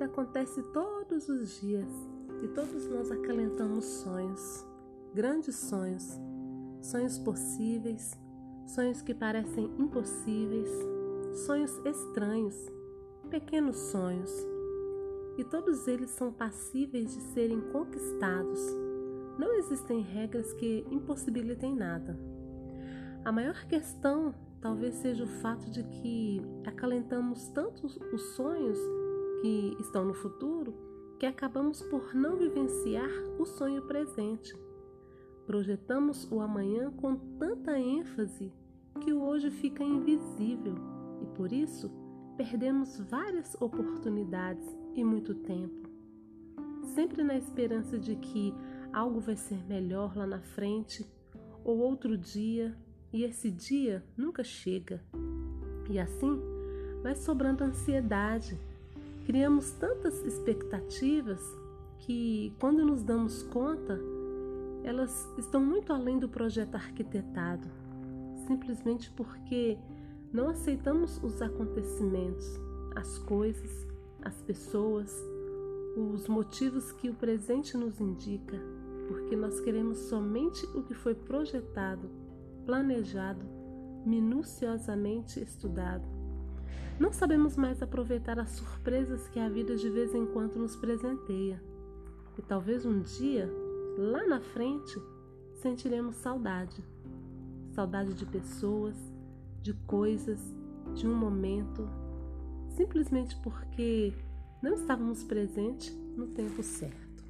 vida acontece todos os dias e todos nós acalentamos sonhos, grandes sonhos, sonhos possíveis, sonhos que parecem impossíveis, sonhos estranhos, pequenos sonhos. E todos eles são passíveis de serem conquistados. Não existem regras que impossibilitem nada. A maior questão talvez seja o fato de que acalentamos tanto os sonhos que estão no futuro que acabamos por não vivenciar o sonho presente. Projetamos o amanhã com tanta ênfase que o hoje fica invisível e por isso perdemos várias oportunidades e muito tempo. Sempre na esperança de que algo vai ser melhor lá na frente ou outro dia, e esse dia nunca chega. E assim vai sobrando ansiedade. Criamos tantas expectativas que, quando nos damos conta, elas estão muito além do projeto arquitetado, simplesmente porque não aceitamos os acontecimentos, as coisas, as pessoas, os motivos que o presente nos indica, porque nós queremos somente o que foi projetado, planejado, minuciosamente estudado. Não sabemos mais aproveitar as surpresas que a vida de vez em quando nos presenteia. E talvez um dia lá na frente, sentiremos saudade. Saudade de pessoas, de coisas, de um momento, simplesmente porque não estávamos presentes no tempo certo.